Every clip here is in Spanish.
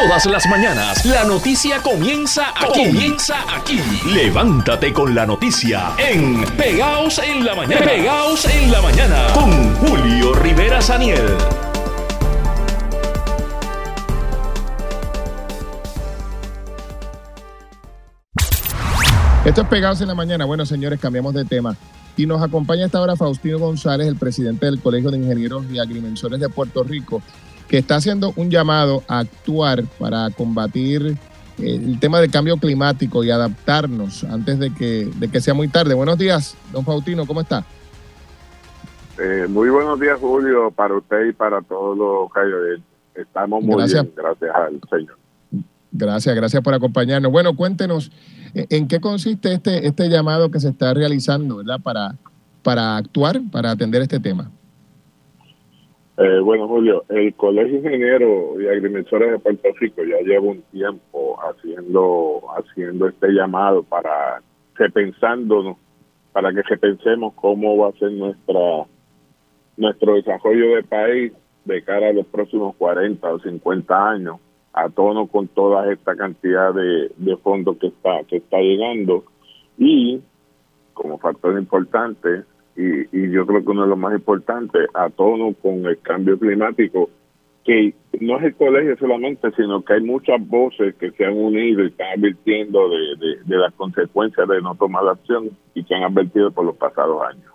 Todas las mañanas la noticia comienza aquí. Comienza aquí. Levántate con la noticia en Pegaos en la mañana. Pegaos en la mañana con Julio Rivera Saniel. Esto es Pegados en la Mañana. Bueno, señores, cambiamos de tema. Y nos acompaña esta hora Faustino González, el presidente del Colegio de Ingenieros y Agrimensores de Puerto Rico, que está haciendo un llamado a actuar para combatir eh, el tema del cambio climático y adaptarnos antes de que, de que sea muy tarde. Buenos días, don Faustino, ¿cómo está? Eh, muy buenos días, Julio, para usted y para todos los callos. Estamos muy Gracias. bien, gracias al Señor. Gracias, gracias por acompañarnos. Bueno, cuéntenos eh, en qué consiste este, este llamado que se está realizando, ¿verdad? Para, para actuar, para atender este tema. Eh, bueno, Julio, el Colegio de Ingenieros y Agrimensores de Puerto Rico ya lleva un tiempo haciendo haciendo este llamado para repensándonos, para que repensemos cómo va a ser nuestra nuestro desarrollo de país de cara a los próximos 40 o 50 años, a tono con toda esta cantidad de, de fondos que está que está llegando. Y como factor importante y, y yo creo que uno de los más importantes, a tono con el cambio climático, que no es el colegio solamente, sino que hay muchas voces que se han unido y están advirtiendo de, de, las consecuencias de no tomar acción y que han advertido por los pasados años.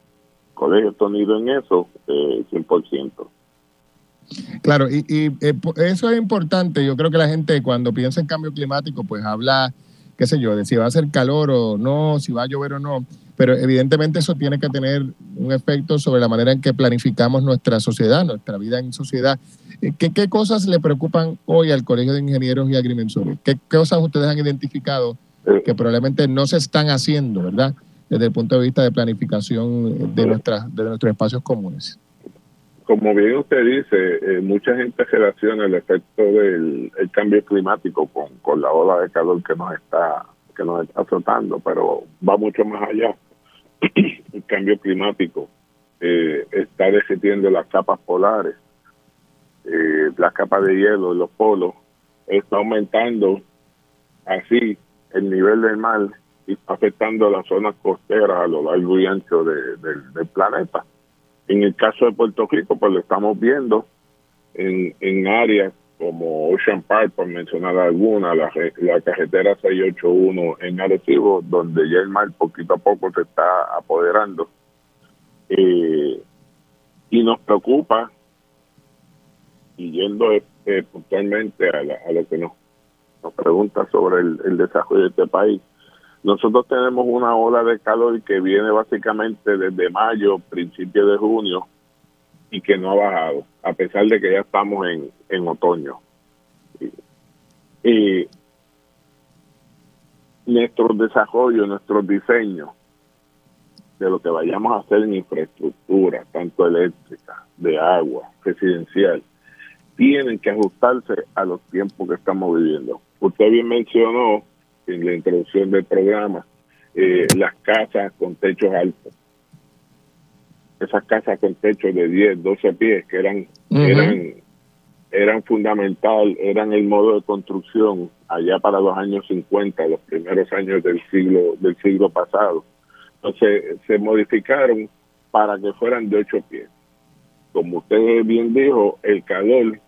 El colegio está unido en eso, eh, 100%. Claro, y, y eh, eso es importante. Yo creo que la gente cuando piensa en cambio climático, pues habla, qué sé yo, de si va a hacer calor o no, si va a llover o no. Pero evidentemente eso tiene que tener un efecto sobre la manera en que planificamos nuestra sociedad, nuestra vida en sociedad. Eh, ¿Qué, qué cosas le preocupan hoy al Colegio de Ingenieros y Agrimensores? ¿Qué cosas ustedes han identificado Eh, que probablemente no se están haciendo, ¿verdad? Desde el punto de vista de planificación de, nuestras, de nuestros espacios comunes. como bien usted dice, eh, mucha gente relaciona el efecto del el cambio climático con, con la ola de calor que nos está que nos está azotando, pero va mucho más allá. el cambio climático eh, está derritiendo las capas polares, eh, las capas de hielo de los polos, está aumentando así el nivel del mar y está afectando las zonas costeras a lo largo y ancho de- del- planeta. En el caso de Puerto Rico, pues lo estamos viendo en, en áreas como Ocean Park, por mencionar alguna, la, la carretera 681 en Arecibo, donde ya el mar poquito a poco se está apoderando. Eh, y nos preocupa, y yendo eh, puntualmente a, la- a lo que nos, nos pregunta sobre el, el desarrollo de este país, nosotros tenemos una ola de calor que viene básicamente desde mayo, principio de junio, y que no ha bajado, a pesar de que ya estamos en, en otoño. Y, y nuestro desarrollo, nuestro diseño de lo que vayamos a hacer en infraestructura, tanto eléctrica, de agua, residencial, tienen que ajustarse a los tiempos que estamos viviendo. Usted bien mencionó en la introducción del programa eh, las casas con techos altos. Esas casas con techos de 10, 12 pies que eran eran eran fundamental, eran el modo de construcción allá para los años 50, los primeros años del siglo del siglo pasado. Entonces se modificaron para que fueran de 8 pies. Como usted bien dijo, el calor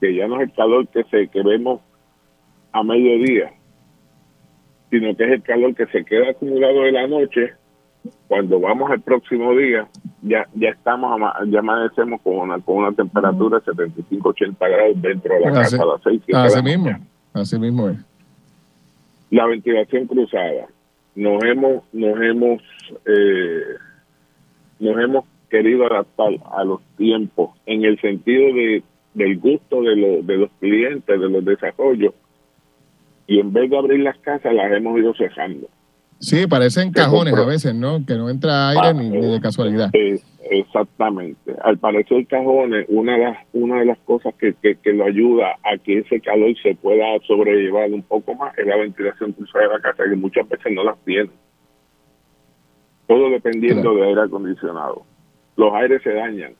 que ya no es el calor que se que vemos a mediodía, sino que es el calor que se queda acumulado de la noche. Cuando vamos al próximo día, ya ya estamos ya amanecemos con una con una temperatura de 75 80 grados dentro de la Así- casa a las 6 Así mismo, así mismo es. la ventilación cruzada. Nos hemos, nos hemos, eh, nos hemos querido adaptar a los tiempos en el sentido de del gusto de, los de los clientes, de los desarrollos, y en vez de abrir las casas las hemos ido cejando. Sí, parecen cajones a veces, ¿no? Que no entra aire ni, ni de casualidad. Eh, exactamente. Al parecer cajones, una de las, una de las cosas que, que, que lo ayuda a que ese calor se pueda sobrellevar un poco más es la ventilación cruzada de la casa, que muchas veces no las tienen. Todo dependiendo Claro. de aire acondicionado. Los aires se dañan.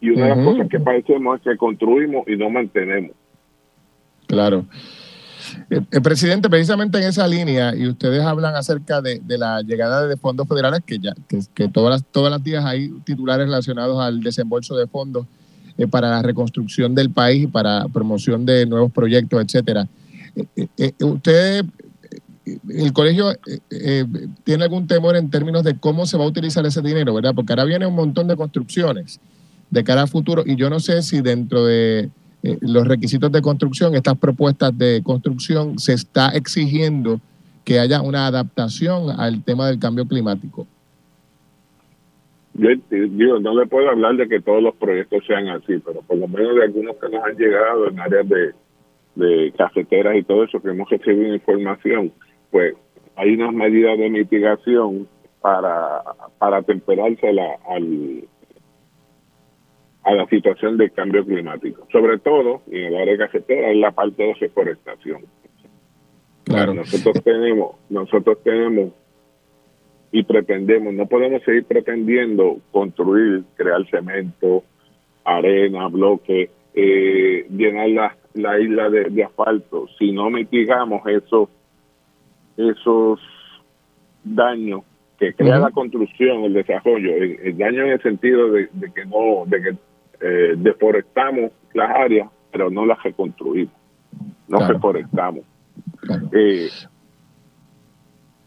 Y una de las cosas que padecemos es que construimos y no mantenemos. Claro. El, presidente, precisamente en esa línea, y ustedes hablan acerca de, la llegada de fondos federales, que ya que, todas las todas las días hay titulares relacionados al desembolso de fondos eh, para la reconstrucción del país y para promoción de nuevos proyectos, etcétera. Eh, eh, usted, el colegio tiene algún temor en términos de cómo se va a utilizar ese dinero, ¿verdad? Porque ahora viene un montón de construcciones de cara a futuro y yo no sé si dentro de eh, los requisitos de construcción, estas propuestas de construcción, se está exigiendo que haya una adaptación al tema del cambio climático. Yo no le puedo hablar de que todos los proyectos sean así, pero por lo menos de algunos que nos han llegado en áreas de, de cafeteras y todo eso que hemos recibido información, pues hay unas medidas de mitigación para, para temperarse al, a la situación del cambio climático, sobre todo en el área cafetera, en la parte de reforestación. Claro. Nosotros tenemos, nosotros tenemos y pretendemos, no podemos seguir pretendiendo construir, crear cemento, arena, bloque, eh, llenar la, la isla de, asfalto, si no mitigamos esos, esos daños que crea la construcción, el desarrollo, el, daño en el sentido de, de, que no, de que eh, deforestamos las áreas, pero no las reconstruimos, no reforestamos. Eh,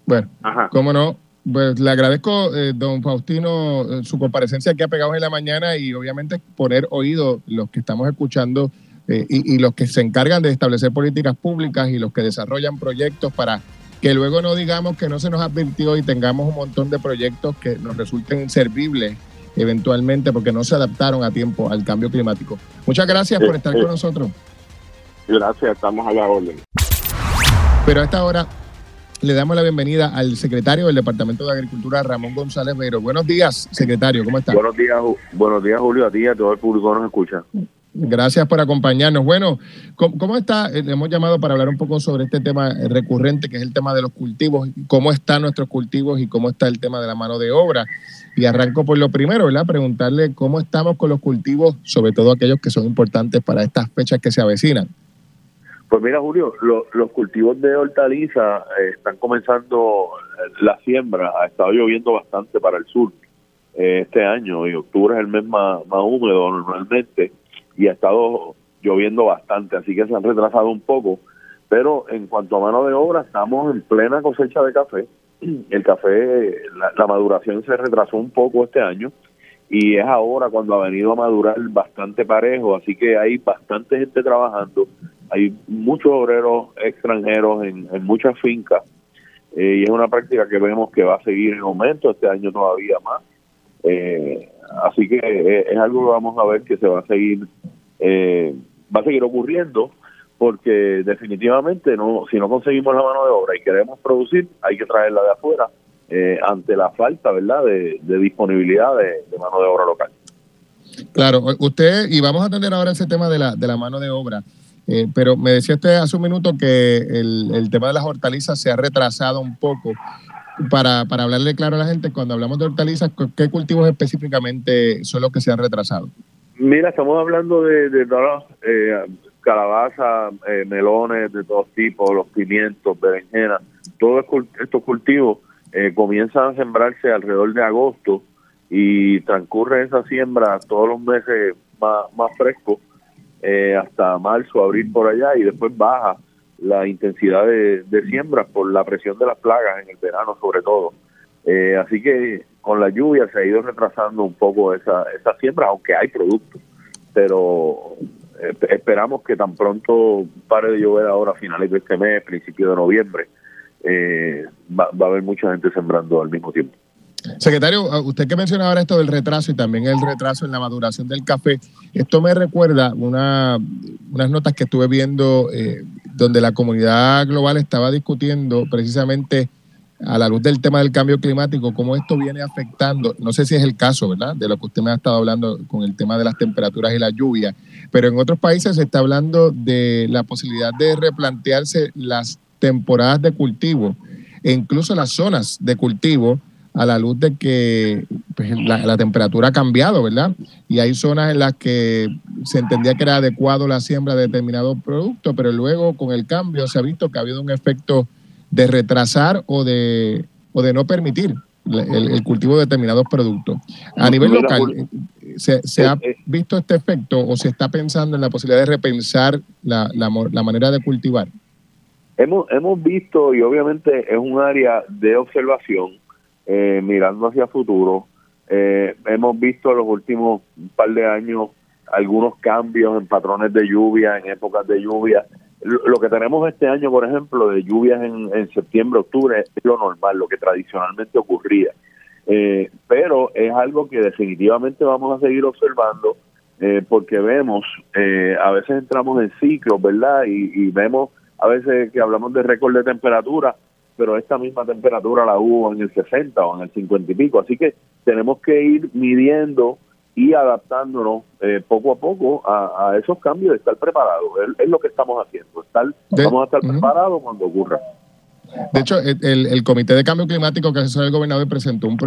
bueno, cómo no. Pues le agradezco, eh, don Faustino, eh, su comparecencia aquí a Pegados en la Mañana y obviamente poner oído los que estamos escuchando y, y, los que se encargan de establecer políticas públicas y los que desarrollan proyectos para que luego no digamos que no se nos advirtió y tengamos un montón de proyectos que nos resulten inservibles eventualmente porque no se adaptaron a tiempo al cambio climático. Muchas gracias por estar con nosotros. Gracias, estamos a la orden. Pero a esta hora le damos la bienvenida al secretario del Departamento de Agricultura, Ramón González Beiro. Buenos días, secretario, ¿cómo está? Buenos días, buenos días, Julio, a ti y a todo el público que nos escucha. Gracias por acompañarnos. Bueno, ¿cómo, está? Eh, hemos llamado para hablar un poco sobre este tema recurrente, que es el tema de los cultivos, cómo están nuestros cultivos y cómo está el tema de la mano de obra. Y arranco por lo primero, ¿verdad? Preguntarle cómo estamos con los cultivos, sobre todo aquellos que son importantes para estas fechas que se avecinan. Pues mira, Julio, los cultivos de hortaliza eh, están comenzando la siembra. Ha estado lloviendo bastante para el sur eh, este año y octubre es el mes más, más húmedo normalmente y ha estado lloviendo bastante, así que se han retrasado un poco. Pero en cuanto a mano de obra, estamos en plena cosecha de café. El café, la, maduración se retrasó un poco este año y es ahora cuando ha venido a madurar bastante parejo, así que hay bastante gente trabajando, hay muchos obreros extranjeros en, muchas fincas eh, y es una práctica que vemos que va a seguir en aumento este año todavía más. Eh, así que eh, es algo que vamos a ver que se va a seguir eh, va a seguir ocurriendo porque definitivamente no si no conseguimos la mano de obra y queremos producir hay que traerla de afuera eh, ante la falta verdad de, disponibilidad de, mano de obra local. Claro usted y vamos a atender ahora ese tema de la de la mano de obra. Pero me decía usted hace un minuto que el, el tema de las hortalizas se ha retrasado un poco para, para hablarle claro a la gente, cuando hablamos de hortalizas, ¿qué cultivos específicamente son los que se han retrasado? Mira, estamos hablando de, de todas eh, calabazas, eh, melones de todos tipos, los pimientos, berenjenas, todos estos cultivos eh, comienzan a sembrarse alrededor de agosto y transcurre esa siembra todos los meses más, más frescos eh, hasta marzo, abril por allá y después baja la intensidad de, siembra por la presión de las plagas en el verano sobre todo. Eh, así que con la lluvia se ha ido retrasando un poco esa, esa siembra, aunque hay productos, pero eh, esperamos que tan pronto pare de llover ahora a finales de este mes, principio de noviembre, eh, va, va a haber mucha gente sembrando al mismo tiempo. Secretario, usted que menciona ahora esto del retraso y también el retraso en la maduración del café, esto me recuerda una, unas notas que estuve viendo eh, donde la comunidad global estaba discutiendo precisamente a la luz del tema del cambio climático, cómo esto viene afectando, no sé si es el caso, ¿verdad? De lo que usted me ha estado hablando con el tema de las temperaturas y la lluvia, pero en otros países se está hablando de la posibilidad de replantearse las temporadas de cultivo e incluso las zonas de cultivo a la luz de que pues, la, temperatura ha cambiado, ¿verdad? Y hay zonas en las que se entendía que era adecuado la siembra de determinado producto, pero luego con el cambio se ha visto que ha habido un efecto de retrasar o de, o de no permitir el, cultivo de determinados productos. A nivel local, ¿se, ha visto este efecto o se está pensando en la posibilidad de repensar la, la, manera de cultivar? Hemos, hemos visto, y obviamente es un área de observación, eh, mirando hacia futuro, eh, hemos visto los últimos par de años algunos cambios en patrones de lluvia, en épocas de lluvia. Lo que tenemos este año, por ejemplo, de lluvias en, septiembre, octubre, es lo normal, lo que tradicionalmente ocurría. Eh, pero es algo que definitivamente vamos a seguir observando eh, porque vemos, eh, a veces entramos en ciclos, ¿verdad? Y, y, vemos a veces que hablamos de récord de temperatura, pero esta misma temperatura la hubo en el 60 o en el 50 y pico. Así que tenemos que ir midiendo y adaptándonos eh, poco a poco a, esos cambios, estar preparados. Es, lo que estamos haciendo. Estar, vamos a estar preparados cuando ocurra. De hecho, el, el, Comité de Cambio Climático que asesora el gobernador presentó un,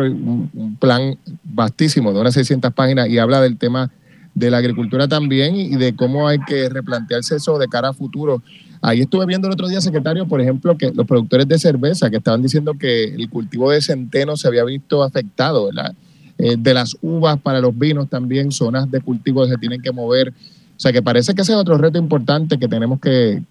un, plan vastísimo de unas 600 páginas y habla del tema de la agricultura también y de cómo hay que replantearse eso de cara a futuro. Ahí estuve viendo el otro día, secretario, por ejemplo, que los productores de cerveza que estaban diciendo que el cultivo de centeno se había visto afectado, ¿verdad? Eh, de las uvas para los vinos también, zonas de cultivo que se tienen que mover. O sea que parece que ese es otro reto importante que tenemos que,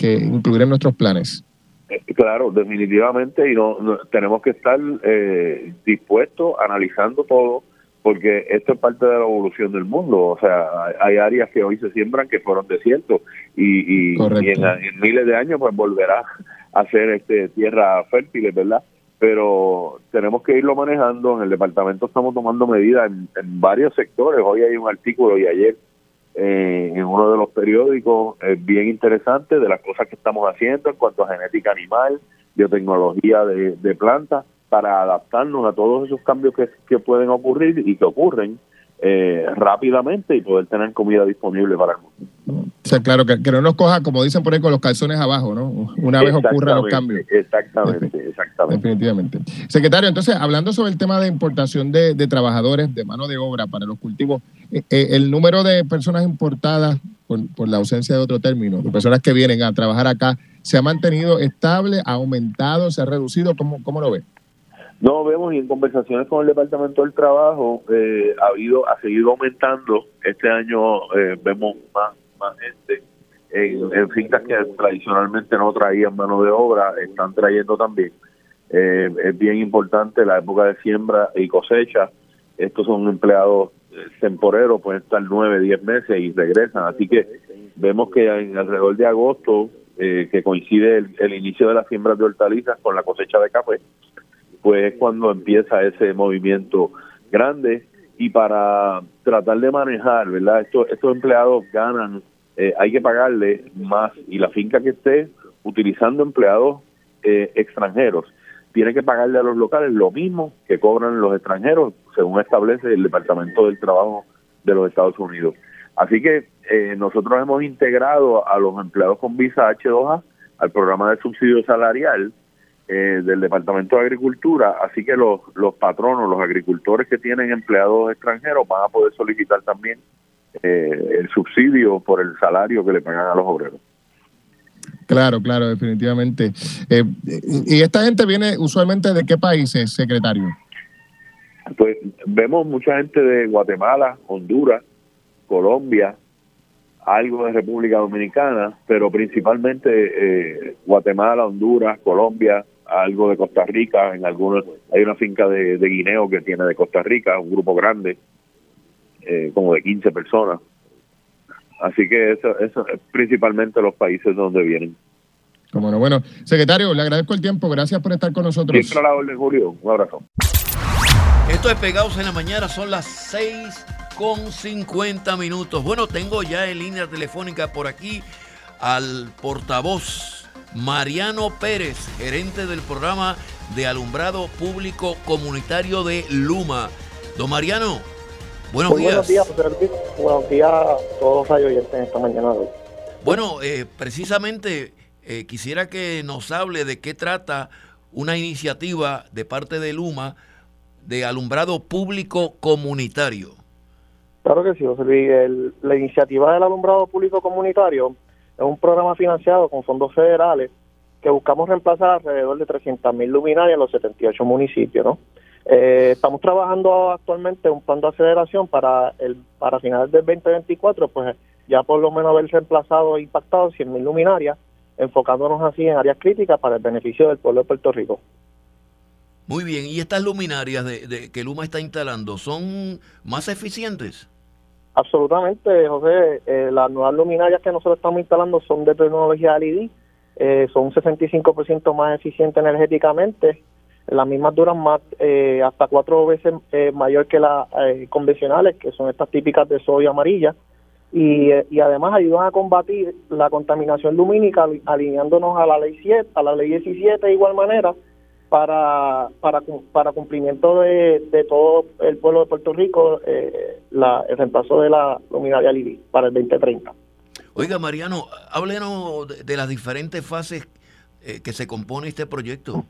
incluir en nuestros planes. Eh, claro, definitivamente, y no, tenemos que estar eh, dispuestos, analizando todo, porque esto es parte de la evolución del mundo. O sea, hay áreas que hoy se siembran que fueron desiertos y, y, en, miles de años pues volverá a ser este, tierra fértil, ¿verdad? pero tenemos que irlo manejando. En el departamento estamos tomando medidas en, varios sectores. Hoy hay un artículo y ayer eh, en uno de los periódicos eh, bien interesante de las cosas que estamos haciendo en cuanto a genética animal, biotecnología de, de plantas, para adaptarnos a todos esos cambios que, que pueden ocurrir y que ocurren eh, rápidamente y poder tener comida disponible para el mundo. O sea, claro, que, no nos coja, como dicen por ahí, con los calzones abajo, ¿no? Una vez ocurran los cambios. Exactamente, exactamente. Definitivamente. Secretario, entonces, hablando sobre el tema de importación de, trabajadores, de mano de obra para los cultivos, eh, eh, el número de personas importadas, por, por la ausencia de otro término, de personas que vienen a trabajar acá, ¿se ha mantenido estable, ha aumentado, se ha reducido? ¿Cómo, cómo lo ve? No, vemos y en conversaciones con el Departamento del Trabajo eh, ha habido ha seguido aumentando. Este año eh, vemos más, más gente en, fincas que tradicionalmente no traían mano de obra, están trayendo también. Eh, es bien importante la época de siembra y cosecha. Estos son empleados temporeros, pueden estar nueve, diez meses y regresan. Así que vemos que en alrededor de agosto, que coincide el, el, inicio de la siembra de hortalizas con la cosecha de café, pues es cuando empieza ese movimiento grande y para tratar de manejar, ¿verdad? Estos, estos empleados ganan, eh, hay que pagarle más y la finca que esté utilizando empleados eh, extranjeros tiene que pagarle a los locales lo mismo que cobran los extranjeros, según establece el Departamento del Trabajo de los Estados Unidos. Así que eh, nosotros hemos integrado a los empleados con visa H2A al programa de subsidio salarial eh, del Departamento de Agricultura, así que los, los patronos, los agricultores que tienen empleados extranjeros van a poder solicitar también eh, el subsidio por el salario que le pagan a los obreros. Claro, claro, definitivamente. Eh, ¿Y esta gente viene usualmente de qué países, secretario? Pues vemos mucha gente de Guatemala, Honduras, Colombia, algo de República Dominicana, pero principalmente Guatemala, Honduras, Colombia, algo de Costa Rica, en algunos, hay una finca de, guineo que tiene de Costa Rica, un grupo grande, eh, como de 15 personas. Así que eso, eso es principalmente los países donde vienen. Como no, bueno, secretario, le agradezco el tiempo, gracias por estar con nosotros. Siempre a la orden, Julio, un abrazo. Esto es Pegados en la Mañana, son las 6 con 50 minutos. Bueno, tengo ya en línea telefónica por aquí al portavoz Mariano Pérez, gerente del programa de alumbrado público comunitario de Luma. Don Mariano, buenos días. Buenos días, Buenos días a todos los oyentes esta mañana. Bueno, eh, precisamente eh, quisiera que nos hable de qué trata una iniciativa de parte de Luma de alumbrado público comunitario. Claro que sí, José Luis. la iniciativa del alumbrado público comunitario es un programa financiado con fondos federales que buscamos reemplazar alrededor de 300.000 luminarias en los 78 municipios, ¿no? Eh, estamos trabajando actualmente un plan de aceleración para el para finales del 2024, pues ya por lo menos haber reemplazado e impactado 100.000 luminarias, enfocándonos así en áreas críticas para el beneficio del pueblo de Puerto Rico. Muy bien, ¿y estas luminarias de, que Luma está instalando son más eficientes? Absolutamente, José. Eh, las nuevas luminarias que nosotros estamos instalando son de tecnología LED, eh, son un 65% más eficientes energéticamente las mismas duran más eh, hasta cuatro veces eh, mayor que las eh, convencionales, que son estas típicas de sodio amarilla, y, y, además ayudan a combatir la contaminación lumínica alineándonos a la ley 7, a la ley 17 de igual manera para para, para cumplimiento de, de todo el pueblo de Puerto Rico la, el reemplazo de la luminaria LIDI para el 2030. Oiga, Mariano, háblenos de, de las diferentes fases que se compone este proyecto.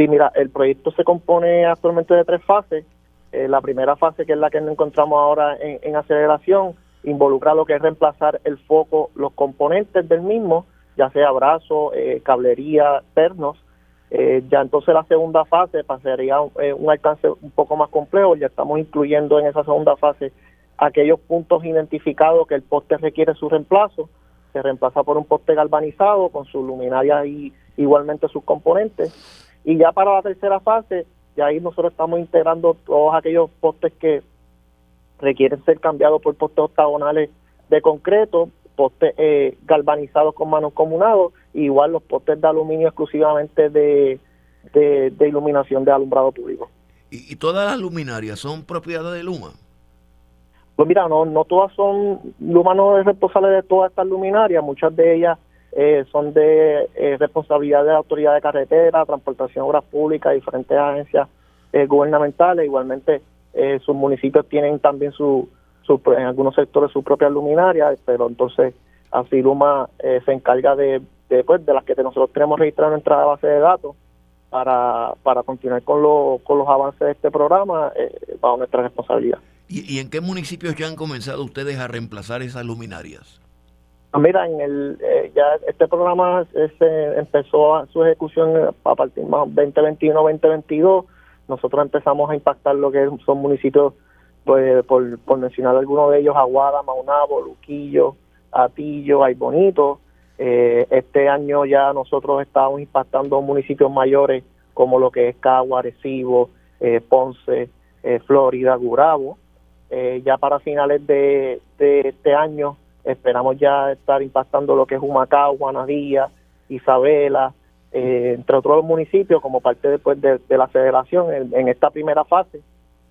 Sí, mira, el proyecto se compone actualmente de tres fases. Eh, la primera fase, que es la que nos encontramos ahora en, aceleración, involucra lo que es reemplazar el foco, los componentes del mismo, ya sea brazos, eh, cablería, pernos. Eh, ya entonces la segunda fase pasaría un, un alcance un poco más complejo, ya estamos incluyendo en esa segunda fase aquellos puntos identificados que el poste requiere su reemplazo, se reemplaza por un poste galvanizado con su luminaria y igualmente sus componentes. Y ya para la tercera fase, ya ahí nosotros estamos integrando todos aquellos postes que requieren ser cambiados por postes octagonales de concreto, postes eh, galvanizados con manos comunados, igual los postes de aluminio exclusivamente de, de, iluminación de alumbrado público. ¿Y, todas las luminarias son propiedad de Luma? Pues mira, no, no todas son, Luma no es responsable de todas estas luminarias, muchas de ellas eh, son de eh, responsabilidad de la autoridad de carretera, transportación, obras públicas, diferentes agencias eh, gubernamentales. Igualmente, sus municipios tienen también su, su, en algunos sectores sus propias luminarias, pero entonces así Luma se encarga de, de, pues, de las que nosotros tenemos registradas en nuestra base de datos para, para continuar con, con los avances de este programa bajo nuestra responsabilidad. ¿Y, ¿Y en qué municipios ya han comenzado ustedes a reemplazar esas luminarias? Ah, mira, en el eh, ya este programa se empezó su ejecución a partir de 2021-2022. Nosotros empezamos a impactar lo que son municipios, pues, por, por mencionar algunos de ellos, Aguada, Maunabo, Luquillo, Atillo, Ay Bonito. Eh, este año ya nosotros estamos impactando municipios mayores como lo que es Cagua, Arecibo, eh, Ponce, Florida, Gurabo. ya para finales de, de este año Esperamos ya estar impactando lo que es Humacao, Juanadía, Isabela, eh, entre otros municipios como parte después de, la federación en, esta primera fase.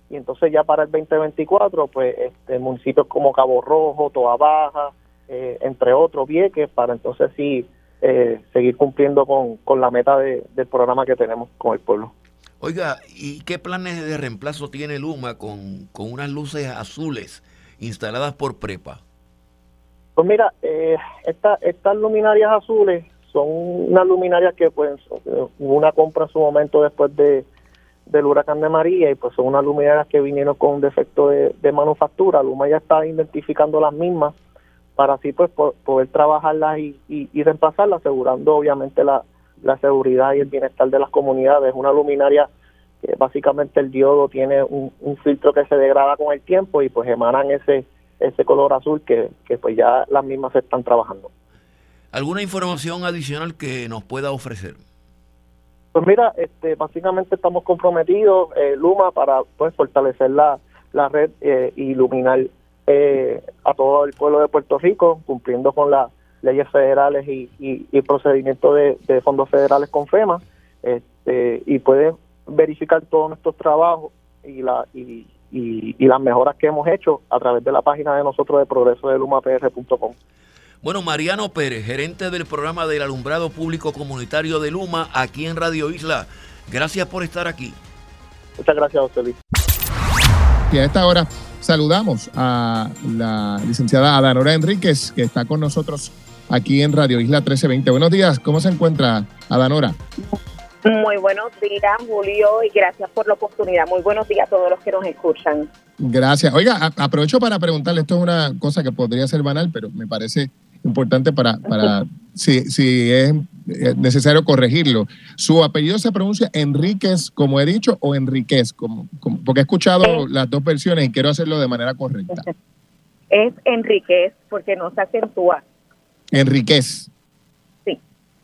Y entonces ya para el 2024, pues este, municipios como Cabo Rojo, Toa Baja, eh, entre otros, Vieques, para entonces sí eh, seguir cumpliendo con, con la meta del programa que tenemos con el pueblo. Oiga, ¿y qué planes de reemplazo tiene Luma con, con unas luces azules instaladas por Prepa? Pues mira, eh, estas luminarias azules son unas luminarias que pues una compra en su momento después de del huracán de María y pues son unas luminarias que vinieron con un defecto de, manufactura. Luma ya está identificando las mismas para así pues poder trabajarlas y, y, reemplazarlas, asegurando obviamente la, la seguridad y el bienestar de las comunidades. Una luminaria que básicamente el diodo tiene un, un filtro que se degrada con el tiempo y pues emanan ese ese color azul que, pues ya las mismas se están trabajando. ¿Alguna información adicional que nos pueda ofrecer? Pues mira, este, básicamente estamos comprometidos, eh, Luma, para pues fortalecer la, la red eh, iluminar eh, a todo el pueblo de Puerto Rico, cumpliendo con las leyes federales y, y, procedimientos de, fondos federales con FEMA, este, y puede verificar todos nuestros trabajos y, la, y, y, las mejoras que hemos hecho a través de la página de nosotros de progreso de lumapr.com. Bueno, Mariano Pérez, gerente del programa del alumbrado público comunitario de Luma aquí en Radio Isla. Gracias por estar aquí. Muchas gracias, José Luis. Y a esta hora saludamos a la licenciada Adanora Enríquez, que está con nosotros aquí en Radio Isla 1320. Buenos días, ¿cómo se encuentra Adanora? Muy buenos días, Julio, y gracias por la oportunidad. Muy buenos días a todos los que nos escuchan. Gracias. Oiga, aprovecho para preguntarle, esto es una cosa que podría ser banal, pero me parece importante para, para si, si es necesario corregirlo. ¿Su apellido se pronuncia Enríquez, como he dicho, o Enríquez? Como, porque he escuchado las dos versiones y quiero hacerlo de manera correcta. Es Enríquez, porque no se acentúa. Enríquez.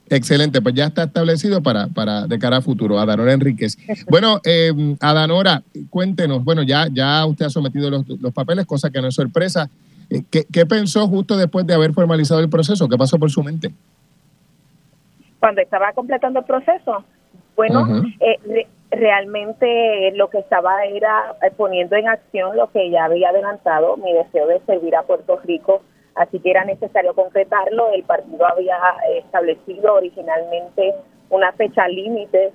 Excelente, pues ya está establecido para, para de cara a futuro. Adanora Enríquez. Bueno, eh, Adanora, cuéntenos, bueno, ya, ya usted ha sometido los, papeles, cosa que no es sorpresa. Eh, ¿Qué, pensó justo después de haber formalizado el proceso? ¿Qué pasó por su mente? Cuando estaba completando el proceso, bueno, eh, realmente lo que estaba era eh, poniendo en acción lo que ya había adelantado, mi deseo de servir a Puerto Rico así que era necesario concretarlo. El partido había establecido originalmente una fecha límite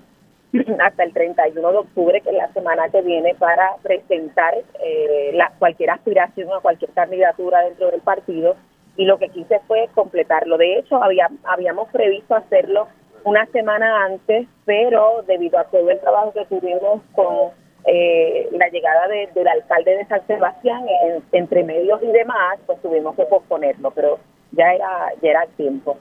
hasta el 31 de octubre, que es la semana que viene, para presentar eh, la, cualquier aspiración a cualquier candidatura dentro del partido. Y lo que quise fue completarlo. De hecho, había, habíamos previsto hacerlo una semana antes, pero debido a todo el trabajo que tuvimos con eh, la llegada del alcalde de San Sebastián, entre medios y demás, pues tuvimos que posponerlo, pero ya era, ya era tiempo.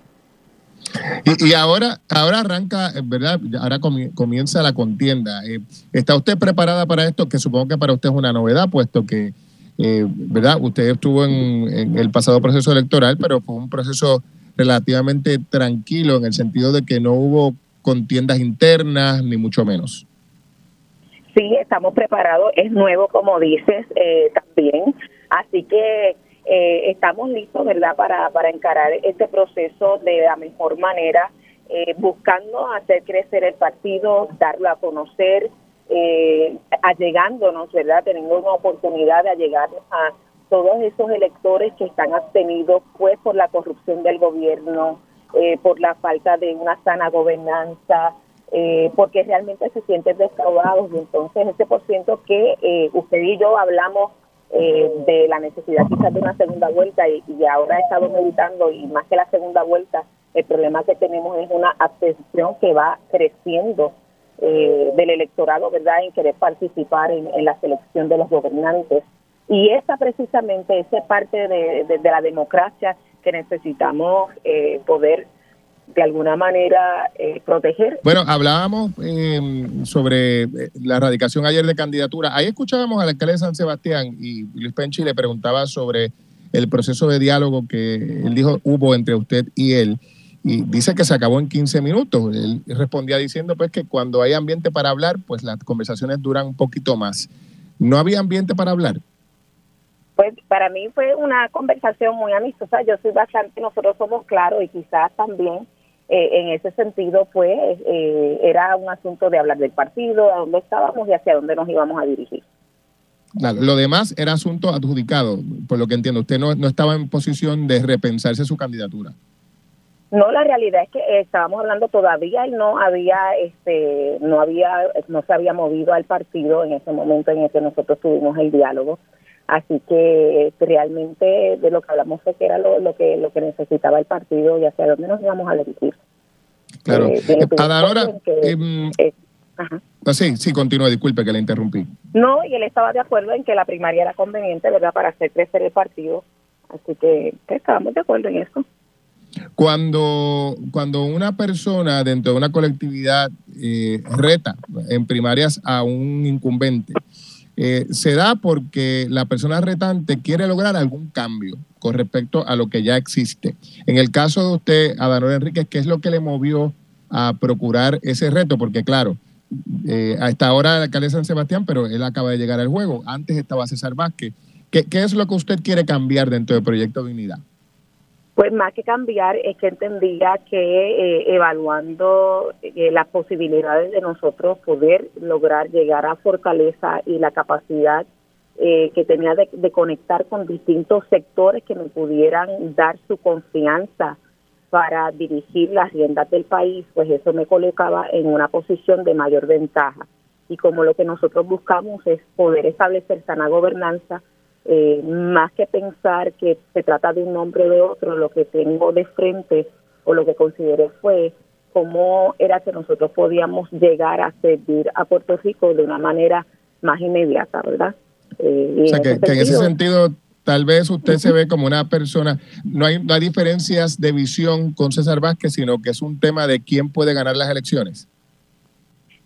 Y, ahora, ahora arranca, ¿verdad? Ahora comienza la contienda. Eh, ¿Está usted preparada para esto? Que supongo que para usted es una novedad, puesto que, eh, ¿verdad? Usted estuvo en, el pasado proceso electoral, pero fue un proceso relativamente tranquilo en el sentido de que no hubo contiendas internas, ni mucho menos. Sí, estamos preparados, es nuevo como dices eh, también, así que eh, estamos listos, ¿verdad?, para, para encarar este proceso de la mejor manera, eh, buscando hacer crecer el partido, darlo a conocer, allegándonos, ¿verdad?, teniendo una oportunidad de llegar a todos esos electores que están abstenidos, pues, por la corrupción del gobierno, por la falta de una sana gobernanza, eh, porque realmente se sienten defraudados y entonces ese por ciento que eh, usted y yo hablamos eh, de la necesidad quizás de una segunda vuelta y, ahora he estado meditando y más que la segunda vuelta el problema que tenemos es una abstención que va creciendo del electorado, ¿verdad?, en querer participar en, la selección de los gobernantes. Y esa precisamente, esa parte de, de la democracia que necesitamos poder de alguna manera eh, proteger. Bueno, hablábamos em, sobre eh, la erradicación ayer de candidatura. Ahí escuchábamos al alcalde de San Sebastián y Luis Penchi le preguntaba sobre el proceso de diálogo que él dijo hubo entre usted y él. Y dice que se acabó en 15 minutos. Él respondía diciendo pues que cuando hay ambiente para hablar, pues las conversaciones duran un poquito más. ¿No había ambiente para hablar? Pues para mí fue una conversación muy amistosa. Yo soy bastante, nosotros somos claros y quizás también eh, en ese sentido, pues, eh, era un asunto de hablar del partido, a dónde estábamos y hacia dónde nos íbamos a dirigir. lo demás era asunto adjudicado, por lo que entiendo. Usted no, no estaba en posición de repensarse su candidatura. No, la realidad es que estábamos hablando todavía y no había, este, no había, no se había movido al partido en ese momento en el que nosotros tuvimos el diálogo. Así que realmente de lo que hablamos fue que era lo, lo que lo que necesitaba el partido y hacia dónde nos íbamos a dirigir. Claro. Eh, em, eh, ah, sí, sí, continúa, disculpe que le interrumpí. No, y él estaba de acuerdo en que la primaria era conveniente, ¿verdad?, para hacer crecer el partido. Así que pues, estábamos de acuerdo en eso. Cuando, cuando una persona dentro de una colectividad eh, reta en primarias a un incumbente, eh, se da porque la persona retante quiere lograr algún cambio con respecto a lo que ya existe. En el caso de usted, Adanor Enríquez, ¿qué es lo que le movió a procurar ese reto? Porque claro, eh, a esta hora el alcalde de San Sebastián, pero él acaba de llegar al juego. Antes estaba César Vázquez. ¿Qué, qué es lo que usted quiere cambiar dentro del proyecto de unidad? Pues más que cambiar es que entendía que eh, evaluando eh, las posibilidades de nosotros poder lograr llegar a fortaleza y la capacidad eh, que tenía de, conectar con distintos sectores que me pudieran dar su confianza para dirigir las riendas del país, pues eso me colocaba en una posición de mayor ventaja. Y como lo que nosotros buscamos es poder establecer sana gobernanza, eh, más que pensar que se trata de un nombre o de otro, lo que tengo de frente o lo que consideré fue cómo era que nosotros podíamos llegar a servir a Puerto Rico de una manera más inmediata, ¿verdad? Eh, o sea, que, en ese sentido, tal vez usted se ve como una persona, no hay, no hay diferencias de visión con César Vázquez, sino que es un tema de quién puede ganar las elecciones.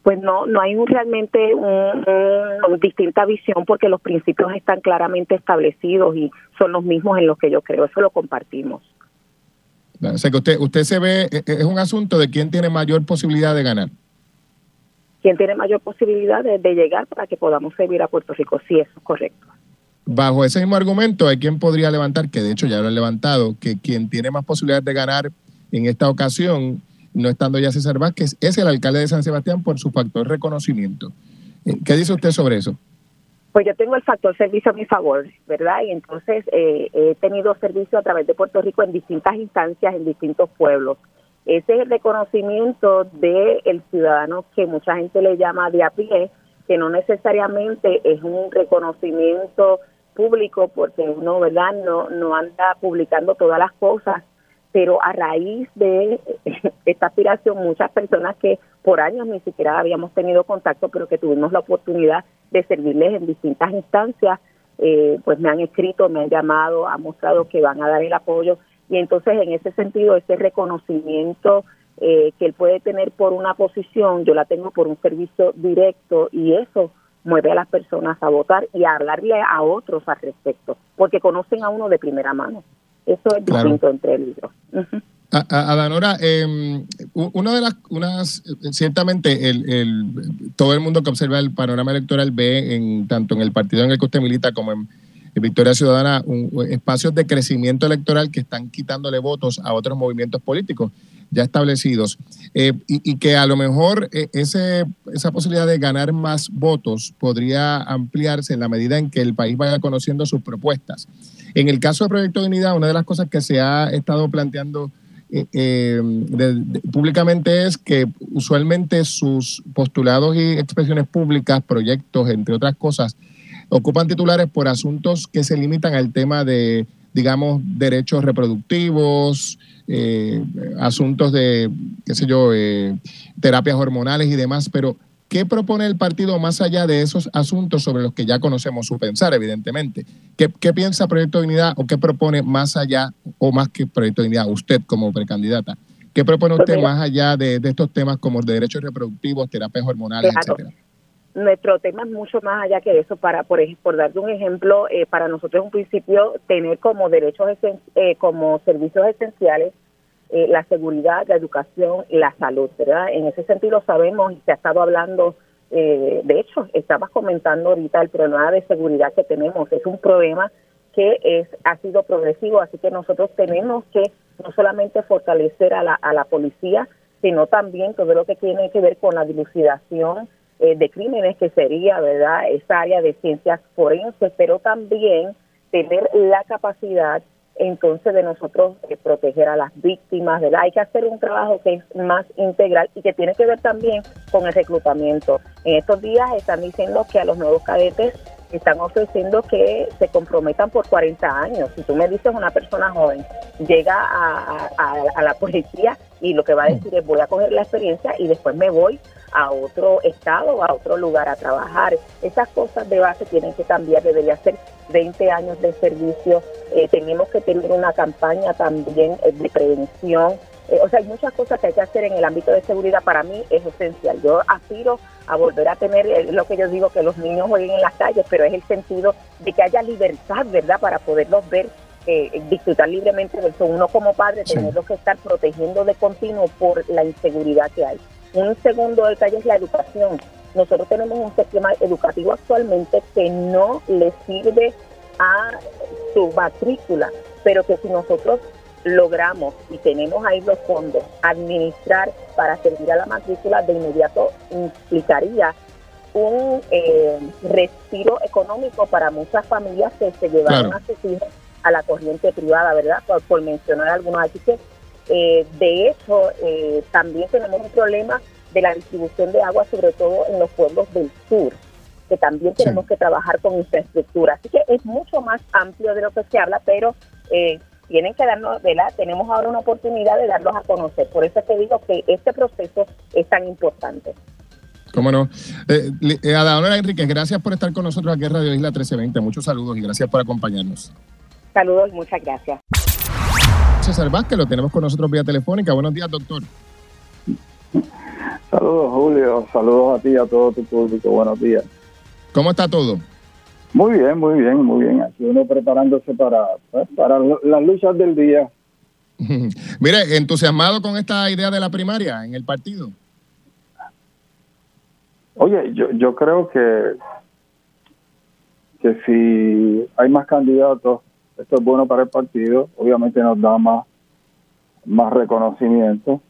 Pues no, no hay un, realmente una distinta visión porque los principios están claramente establecidos y son los mismos en los que yo creo, eso lo compartimos. O sea que usted, usted se ve, e, e, es un asunto de quién tiene mayor posibilidad de ganar. ¿Quién tiene mayor posibilidad de, llegar para que podamos servir a Puerto Rico? Sí, eso es correcto. Bajo ese mismo argumento, hay quien podría levantar, que de hecho ya lo han levantado, que quien tiene más posibilidades de ganar en esta ocasión, no estando ya César Vázquez, es el alcalde de San Sebastián por su factor reconocimiento. Eh, ¿Qué dice usted sobre eso? Pues yo tengo el factor servicio a mi favor, ¿verdad? Y entonces eh, he tenido servicio a través de Puerto Rico en distintas instancias, en distintos pueblos. Ese es el reconocimiento del el ciudadano que mucha gente le llama de a pie, que no necesariamente es un reconocimiento público porque uno, ¿verdad? No, no anda publicando todas las cosas, pero a raíz de esta aspiración, muchas personas que por años ni siquiera habíamos tenido contacto, pero que tuvimos la oportunidad de servirles en distintas instancias, eh, pues me han escrito, me han llamado, han mostrado que van a dar el apoyo y entonces en ese sentido ese reconocimiento eh, que él puede tener por una posición, yo la tengo por un servicio directo y eso mueve a las personas a votar y a hablarle a otros al respecto, porque conocen a uno de primera mano. Eso es distinto entre ellos. Adanora, eh, una de las, unas, ciertamente el, el, todo el mundo que observa el panorama electoral ve en tanto en el partido en el que usted milita como en Victoria Ciudadana, espacios de crecimiento electoral que están quitándole votos a otros movimientos políticos ya establecidos eh, y, que a lo mejor eh, esa posibilidad de ganar más votos podría ampliarse en la medida en que el país vaya conociendo sus propuestas. En el caso de Proyecto de Unidad, una de las cosas que se ha estado planteando eh, públicamente es que usualmente sus postulados y expresiones públicas, proyectos, entre otras cosas, ocupan titulares por asuntos que se limitan al tema de, digamos, derechos reproductivos, eh, asuntos de, qué sé yo, eh, terapias hormonales y demás, pero ¿qué propone el partido más allá de esos asuntos sobre los que ya conocemos su pensar, evidentemente? ¿Qué, piensa Proyecto de Unidad o qué propone más allá o más que Proyecto de Unidad, usted como precandidata? ¿Qué propone usted más allá de, estos temas como derechos reproductivos, terapias hormonales, etcétera? Nuestro tema es mucho más allá que eso. Para, por, por darte un ejemplo, eh, para nosotros es un principio tener como derechos, eh, como servicios esenciales eh, la seguridad, la educación y la salud, ¿verdad? En ese sentido sabemos y se ha estado hablando, de hecho, estabas comentando ahorita el problema de seguridad que tenemos. Es un problema que es ha sido progresivo, así que nosotros tenemos que no solamente fortalecer a la, a la policía, sino también todo lo que tiene que ver con la dilucidación eh, de crímenes, que sería, ¿verdad?, esa área de ciencias forenses, pero también tener la capacidad entonces de nosotros eh, proteger a las víctimas, ¿verdad? Hay que hacer un trabajo que es más integral y que tiene que ver también con el reclutamiento. En estos días están diciendo que a los nuevos cadetes están ofreciendo que se comprometan por 40 años. Si tú me dices una persona joven llega a, a la policía y lo que va a decir es voy a coger la experiencia y después me voy a otro estado, a otro lugar a trabajar. Esas cosas de base tienen que cambiar, debería ser 20 años de servicio, eh, tenemos que tener una campaña también eh, de prevención. Eh, o sea, hay muchas cosas que hay que hacer en el ámbito de seguridad. Para mí es esencial. Yo aspiro a volver a tener lo que yo digo, que los niños jueguen en las calles, pero es el sentido de que haya libertad, ¿verdad?, para poderlos ver disfrutar libremente de eso. Uno como padre sí. que estar protegiendo de continuo por la inseguridad que hay. Un segundo detalle es la educación. Nosotros tenemos un sistema educativo actualmente que no le sirve a su matrícula, pero que si nosotros logramos y tenemos ahí los fondos, administrar para servir a la matrícula, de inmediato implicaría un eh, respiro económico para muchas familias que se llevaron a sus hijos a la corriente privada, ¿verdad? Por, mencionar algunos. Así que eh, de hecho, eh, también tenemos un problema de la distribución de agua, sobre todo en los pueblos del sur, que también tenemos que trabajar con infraestructura. Así que es mucho más amplio de lo que se habla, pero eh, tienen que darnos, ¿verdad? Tenemos ahora una oportunidad de darlos a conocer. Por eso te digo que este proceso es tan importante. ¿Cómo no? Eh, eh Adahora Enrique, gracias por estar con nosotros aquí en Radio Isla 1320. Muchos saludos y gracias por acompañarnos. Saludos, muchas gracias. César Vázquez, lo tenemos con nosotros vía telefónica. Buenos días, doctor. Saludos, Julio. Saludos a ti y a todo tu público. Buenos días. ¿Cómo está todo? Muy bien, muy bien, muy bien. Aquí uno preparándose para, pues, para las luchas del día. Mire, entusiasmado con esta idea de la primaria en el partido. Oye, yo, yo creo que, que si hay más candidatos, esto es bueno para el partido, obviamente nos da más, más reconocimiento.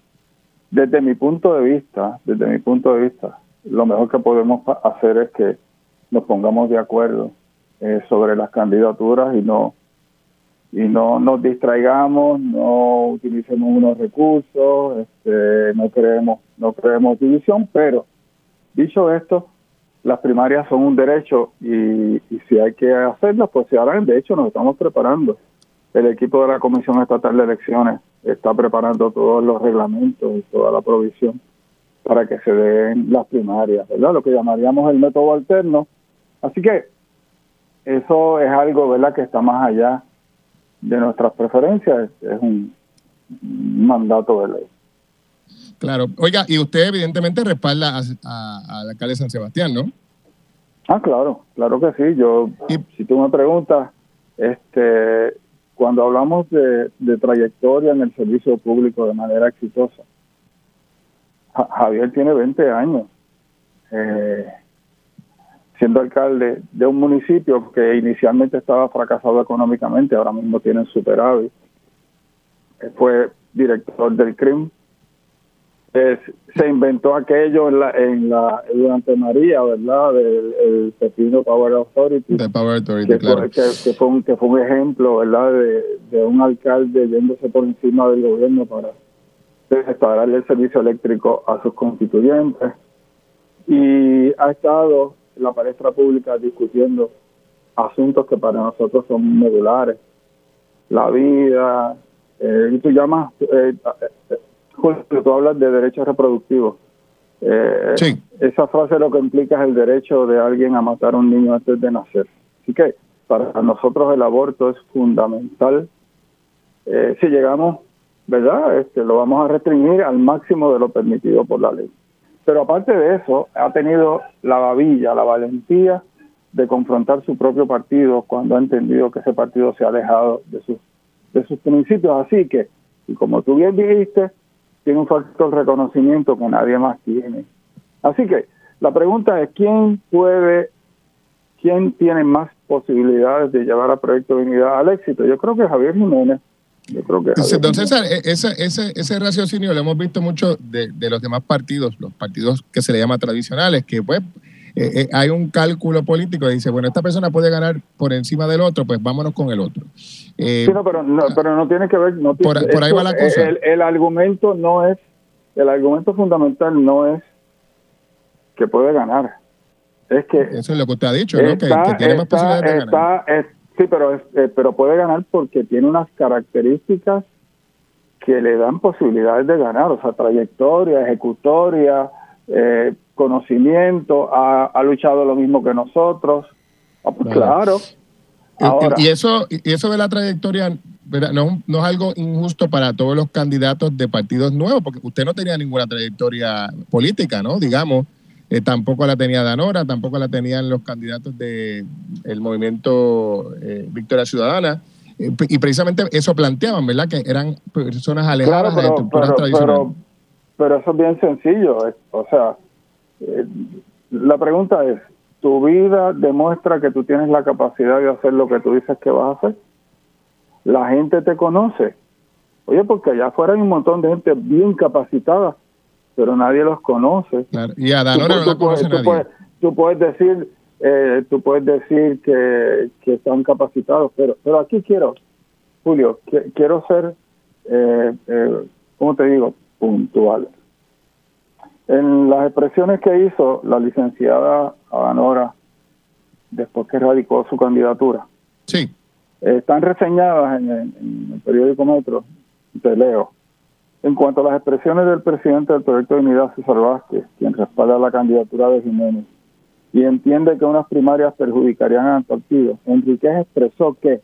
Desde mi punto de vista, desde mi punto de vista, lo mejor que podemos hacer es que nos pongamos de acuerdo eh, sobre las candidaturas y no y no nos distraigamos, no utilicemos unos recursos, este, no creemos no creemos división, pero Dicho esto, las primarias son un derecho y, si hay que hacerlas, pues se harán. De hecho, nos estamos preparando. El equipo de la Comisión Estatal de Elecciones está preparando todos los reglamentos y toda la provisión para que se den las primarias, ¿verdad? Lo que llamaríamos el método alterno. Así que eso es algo, ¿verdad?, que está más allá de nuestras preferencias, es un mandato de ley. Claro. Oiga, y usted evidentemente respalda a, al alcalde de San Sebastián, ¿no? Ah, claro, claro que sí. Yo, si tú me preguntas, este, cuando hablamos de, trayectoria en el servicio público de manera exitosa, Javier tiene 20 años eh, siendo alcalde de un municipio que inicialmente estaba fracasado económicamente, ahora mismo tiene superávit. Fue director del CRIM, se inventó aquello en la, en la durante María, ¿verdad? Del el Pepino Power Authority. Power Authority, que, claro. fue, que, fue un, que fue un ejemplo, ¿verdad? De, un alcalde yéndose por encima del gobierno para darle el servicio eléctrico a sus constituyentes. Y ha estado la palestra pública discutiendo asuntos que para nosotros son medulares. La vida, eh, y tú llamas, eh, tú hablas de derechos reproductivos. Eh, esa frase lo que implica es el derecho de alguien a matar a un niño antes de nacer. Así que para nosotros el aborto es fundamental. Eh, si llegamos, ¿verdad? Este, lo vamos a restringir al máximo de lo permitido por la ley. Pero aparte de eso, ha tenido la babilla, la valentía de confrontar su propio partido cuando ha entendido que ese partido se ha alejado de sus, de sus principios. Así que, y como tú bien dijiste, tiene un factor de reconocimiento que nadie más tiene. Así que la pregunta es, ¿quién puede, quién tiene más posibilidades de llevar a Proyecto Unidad al éxito? Yo creo que Javier Jiménez. Yo creo que Don César, e-, ese, ese, ese raciocinio lo hemos visto mucho de, de los demás partidos, los partidos que se le llama tradicionales, que pues eh, eh, hay un cálculo político y dice, bueno, esta persona puede ganar por encima del otro, pues vámonos con el otro. Eh, no, pero, no, pero no tiene que ver. No por, ahí va la cosa. El, argumento no es, el argumento fundamental no es que puede ganar. Es que. Eso es lo que usted ha dicho, ¿no? que, tiene más posibilidades de ganar. sí, pero, pero puede ganar porque tiene unas características que le dan posibilidades de ganar, o sea, trayectoria, ejecutoria, eh, conocimiento, ha, luchado lo mismo que nosotros. Ah, pues claro. y, eso, y eso de la trayectoria no, no, es algo injusto para todos los candidatos de partidos nuevos, porque usted no tenía ninguna trayectoria política, ¿no? Digamos, eh, tampoco la tenía Danora, tampoco la tenían los candidatos del el movimiento eh, Victoria Ciudadana. Eh, y precisamente eso planteaban, ¿verdad? Que eran personas alejadas de estructuras tradicionales. pero eso es bien sencillo. O sea, eh, la pregunta es, ¿tu vida demuestra que tú tienes la capacidad de hacer lo que tú dices que vas a hacer? La gente te conoce. Oye, porque allá afuera hay un montón de gente bien capacitada, pero nadie los conoce. Y a Danone no la conoce tú, Puedes, tú puedes decir, eh, tú puedes decir que, que están capacitados, pero, pero aquí quiero, Julio, quiero ser, eh, eh, ¿cómo te digo? Puntual. En las expresiones que hizo la licenciada Adanora después que radicó su candidatura, sí. están reseñadas en, el periódico Metro, te leo. En cuanto a las expresiones del presidente del proyecto de unidad, César Vázquez, quien respalda la candidatura de Jiménez, y entiende que unas primarias perjudicarían al partido, Enriquez expresó que,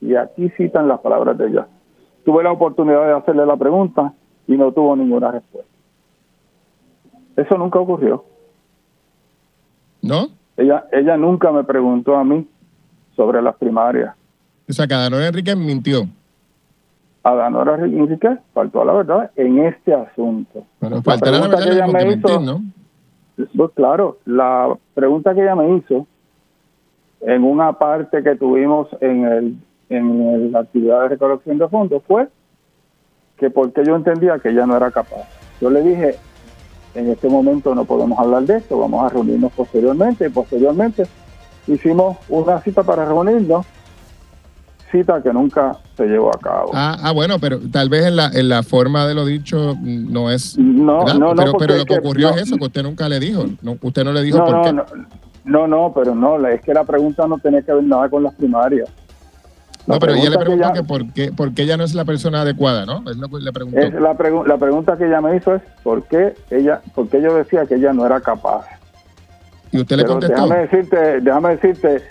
y aquí citan las palabras de ella, tuve la oportunidad de hacerle la pregunta y no tuvo ninguna respuesta. Eso nunca ocurrió. ¿No? Ella, ella nunca me preguntó a mí sobre las primarias. O sea, que Adanora Enrique mintió. Adanora Enrique faltó a la verdad en este asunto. Bueno, faltará la, verdad que ella me hizo, ¿no? Pues claro, la pregunta que ella me hizo en una parte que tuvimos en el en la actividad de recolección de fondos fue que porque yo entendía que ella no era capaz. Yo le dije, en este momento no podemos hablar de esto, vamos a reunirnos posteriormente y posteriormente hicimos una cita para reunirnos, cita que nunca se llevó a cabo. Ah, ah bueno, pero tal vez en la, en la forma de lo dicho no es... No, no, no, pero, lo que ocurrió es eso, que usted nunca le dijo, no, usted no le dijo por qué. No, no, pero no, es que la pregunta no tenía que ver nada con las primarias. No, pero ella le preguntó que, por, qué, por qué ella no es la persona adecuada, ¿no? Es lo que le preguntó. la, la pregunta que ella me hizo es por qué ella, por qué yo decía que ella no era capaz. Y usted le contestó. Déjame decirte, déjame decirte,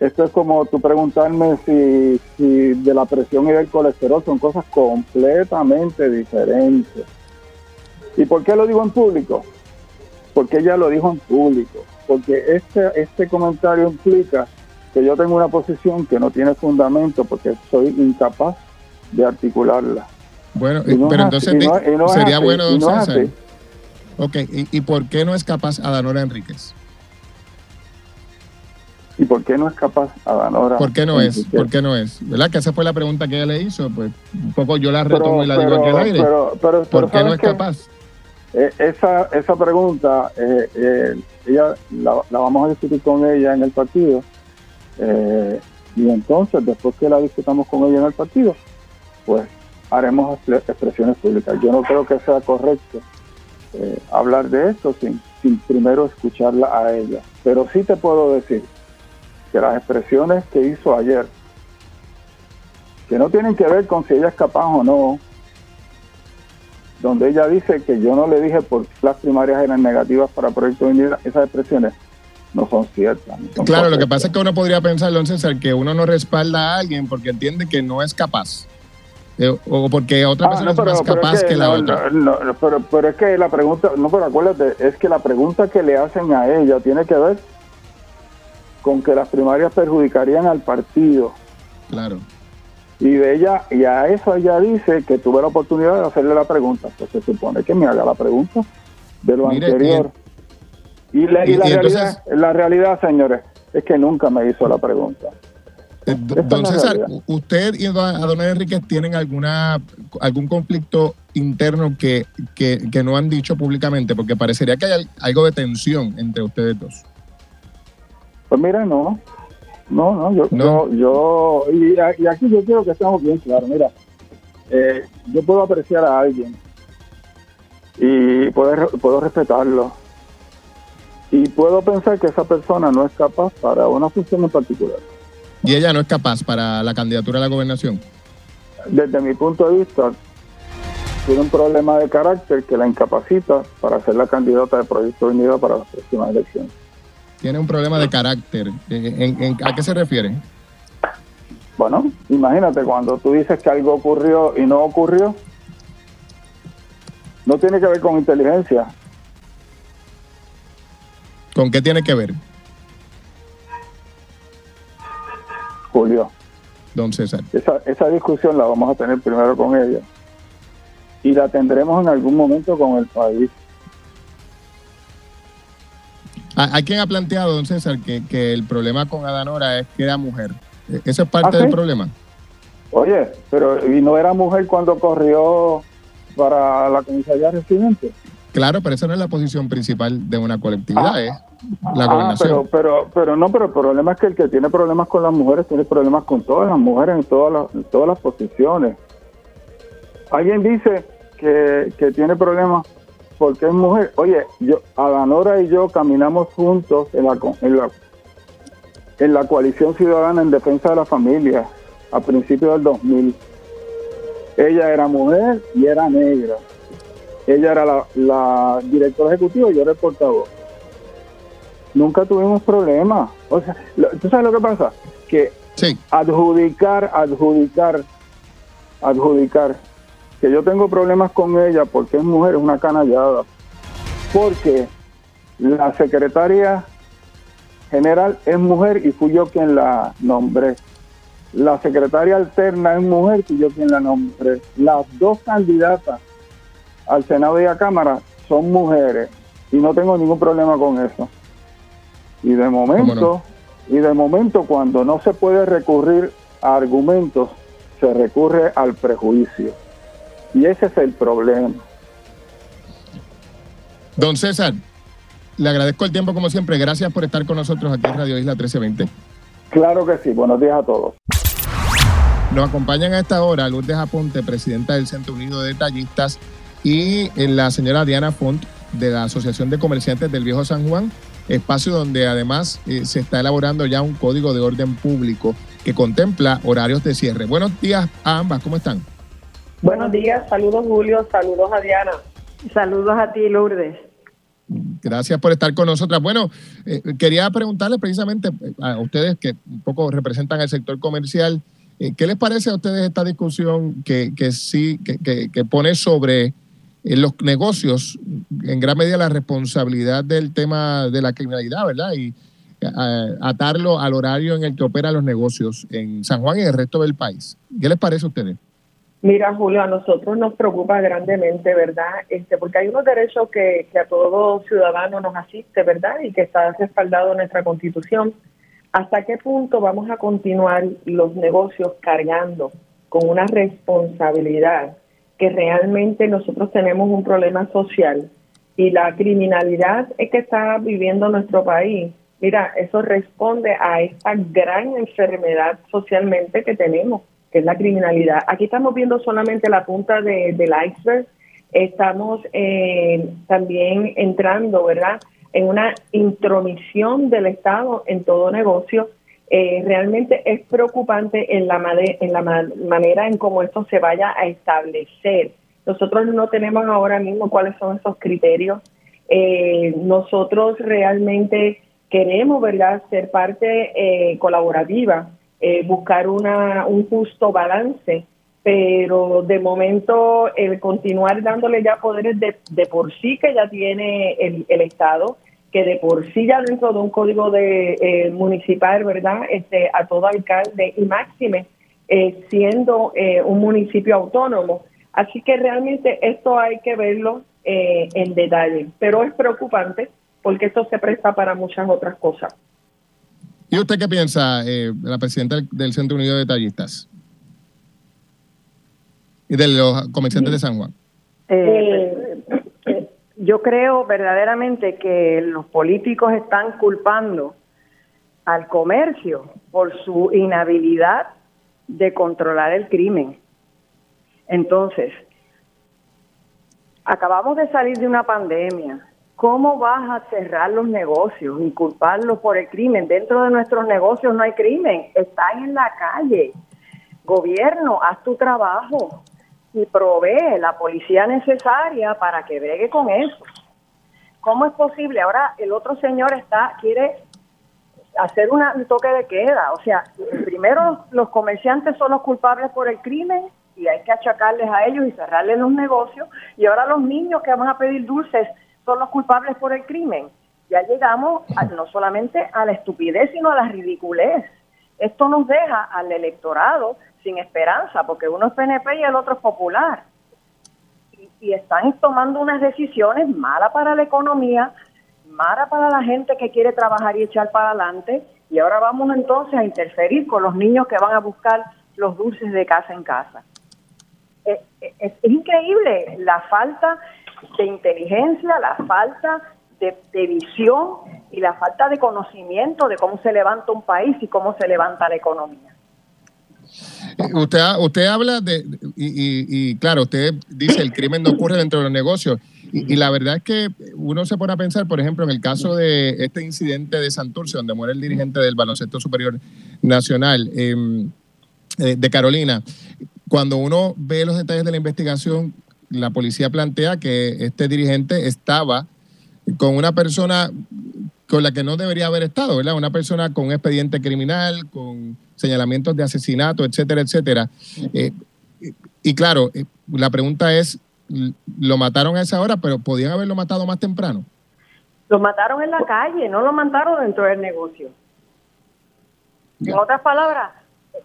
esto es como tú preguntarme si, si de la presión y del colesterol son cosas completamente diferentes. ¿Y por qué lo digo en público? Porque ella lo dijo en público. Porque este, este comentario implica que yo tengo una posición que no tiene fundamento porque soy incapaz de articularla. Bueno, pero entonces sería bueno, don César. Ok, ¿Y, ¿Y, por qué no es capaz Adanora Enríquez? ¿Y por qué no es capaz Adanora? ¿Por qué no es? ¿Por qué no es? ¿Verdad? Que esa fue la pregunta que ella le hizo. Pues un poco yo la retomo y la digo aquí al aire. Pero, ¿Por qué no es capaz? Eh, esa, esa pregunta, eh, eh, ella la, vamos a discutir con ella en el partido. Y entonces, después que la discutamos con ella en el partido, pues haremos expresiones públicas. Yo no creo que sea correcto hablar de esto sin, sin primero escucharla a ella. Pero sí te puedo decir que las expresiones que hizo ayer, que no tienen que ver con si ella es capaz o no, donde ella dice que yo no le dije por las primarias eran negativas para Proyecto de esas expresiones no son ciertas. claro, lo que pasa es que uno podría pensar, don César, que uno no respalda a alguien porque entiende que no es capaz. Eh, o porque otra ah, persona es más capaz que, la otra. pero, pero es que la pregunta, no, pero acuérdate, es que la pregunta que le hacen a ella tiene que ver con que las primarias perjudicarían al partido. Claro. Y de ella, y a eso ella dice que tuve la oportunidad de hacerle la pregunta. Pues se supone que me haga la pregunta de lo anterior. Y, la, realidad, la realidad, señores, es que nunca me hizo la pregunta. Eh, don César, ¿usted y don Enrique tienen alguna algún conflicto interno que, que, que no han dicho públicamente? Porque parecería que hay algo de tensión entre ustedes dos. Pues mira, no, no, no, yo, yo, yo y, aquí yo quiero que estemos bien claros, mira, eh, yo puedo apreciar a alguien y puedo, puedo respetarlo y puedo pensar que esa persona no es capaz para una función en particular. ¿Y ella no es capaz para la candidatura a la gobernación? Desde mi punto de vista, tiene un problema de carácter que la incapacita para ser la candidata de Proyecto Unida para las próximas elecciones tiene un problema de carácter. ¿En, a qué se refiere? Bueno, imagínate cuando tú dices que algo ocurrió y no ocurrió, no tiene que ver con inteligencia. ¿Con qué tiene que ver? Julio. Don César. Esa, esa discusión la vamos a tener primero con ella y la tendremos en algún momento con el país. Hay quien ha planteado, don César, que, el problema con Adanora es que era mujer. ¿E-, ¿Eso es parte ¿Ah, del problema? Oye, pero ¿y no era mujer cuando corrió para la comisaría residente? Claro, pero esa no es la posición principal de una colectividad, ¿eh? La gobernación. Ah, pero, pero, pero no, pero el problema es que el que tiene problemas con las mujeres tiene problemas con todas las mujeres en todas las, en todas las posiciones. Alguien dice que, que tiene problemas porque es mujer. Oye, yo, Adanora y yo caminamos juntos en la, en la, en la coalición ciudadana en defensa de la familia. a principios del 2000. Ella era mujer y era negra. Ella era la, la directora ejecutiva y yo era el portavoz. Nunca tuvimos problemas. O sea, ¿tú sabes lo que pasa? Que adjudicar, adjudicar, adjudicar que yo tengo problemas con ella porque es mujer, es una canallada. Porque la secretaria general es mujer y fui yo quien la nombré. La secretaria alterna es mujer y yo quien la nombré. Las dos candidatas al Senado y a Cámara son mujeres y no tengo ningún problema con eso. Y de momento, y de momento cuando no se puede recurrir a argumentos, se recurre al prejuicio. Y ese es el problema. Don César, le agradezco el tiempo como siempre. Gracias por estar con nosotros aquí en Radio Isla 1320. Claro que sí. Buenos días a todos. Nos acompañan a esta hora Lourdes Aponte, presidenta del Centro Unido de Detallistas, y eh, la señora Diana Font, de la Asociación de Comerciantes del Viejo San Juan, espacio donde además eh, se está elaborando ya un código de orden público que contempla horarios de cierre. Buenos días a ambas, ¿cómo están? Buenos días, saludos Julio, saludos a Diana. Saludos a ti, Lourdes. Gracias por estar con nosotras. Bueno, eh, quería preguntarles precisamente a ustedes que un poco representan el sector comercial, eh, ¿qué les parece a ustedes esta discusión que, sí, que, pone sobre eh, los negocios en gran medida la responsabilidad del tema de la criminalidad, ¿verdad? Y atarlo al horario en el que operan los negocios en San Juan y en el resto del país. ¿Qué les parece a ustedes? Mira, Julio, a nosotros nos preocupa grandemente, ¿verdad? Este, porque hay unos derechos que, a todo ciudadano nos asiste, ¿verdad? Y que está respaldado en nuestra Constitución. ¿Hasta qué punto vamos a continuar los negocios cargando con una responsabilidad que realmente nosotros tenemos un problema social y la criminalidad es que está viviendo nuestro país? Mira, eso responde a esta gran enfermedad socialmente que tenemos que es la criminalidad. Aquí estamos viendo solamente la punta del iceberg. Estamos eh, también entrando, ¿verdad?, en una intromisión del Estado en todo negocio. Eh, realmente es preocupante en la, en la manera en cómo esto se vaya a establecer. Nosotros no tenemos ahora mismo cuáles son esos criterios. Eh, nosotros realmente queremos, ¿verdad?, ser parte colaborativa eh, buscar una, un justo balance, pero de momento el continuar dándole ya poderes de, de por sí que ya tiene el, el, Estado, que de por sí ya dentro de un código de eh, municipal, ¿verdad? Este, a todo alcalde y máxime, eh, siendo un municipio autónomo. Así que realmente esto hay que verlo en detalle, pero es preocupante porque esto se presta para muchas otras cosas. ¿Y usted qué piensa, eh, la presidenta del Centro Unido de Detallistas? Y de los comerciantes de San Juan. Eh, yo creo verdaderamente que los políticos están culpando al comercio por su inhabilidad de controlar el crimen. Entonces, acabamos de salir de una pandemia, ¿Cómo vas a cerrar los negocios y culparlos por el crimen? Dentro de nuestros negocios no hay crimen, están en la calle. Gobierno, haz tu trabajo y provee la policía necesaria para que bregue con eso. ¿Cómo es posible? Ahora el otro señor está quiere hacer un toque de queda. O sea, primero los comerciantes son los culpables por el crimen y hay que achacarles a ellos y cerrarles los negocios. Y ahora los niños que van a pedir dulces son los culpables por el crimen. Ya llegamos no solamente a la estupidez, sino a la ridiculez. Esto nos deja al electorado sin esperanza, porque uno es PNP y el otro es popular. Y, están tomando unas decisiones malas para la economía, malas para la gente que quiere trabajar y echar para adelante. Y ahora vamos entonces a interferir con los niños que van a buscar los dulces de casa en casa. Eh, eh, es increíble la falta de inteligencia, la falta de, visión y la falta de conocimiento de cómo se levanta un país y cómo se levanta la economía. Usted, usted habla de, y, claro, usted dice el crimen no ocurre dentro de los negocios. Y, la verdad es que uno se pone a pensar, por ejemplo, en el caso de este incidente de Santurce, donde muere el dirigente del baloncesto superior nacional. Em, eh, de Carolina. Cuando uno ve los detalles de la investigación, la policía plantea que este dirigente estaba con una persona con la que no debería haber estado, ¿verdad? Una persona con un expediente criminal, con señalamientos de asesinato, etcétera, etcétera. Eh, y claro, eh, la pregunta es, lo mataron a esa hora, pero podían haberlo matado más temprano. Lo mataron en la calle, no lo mataron dentro del negocio. En otras palabras,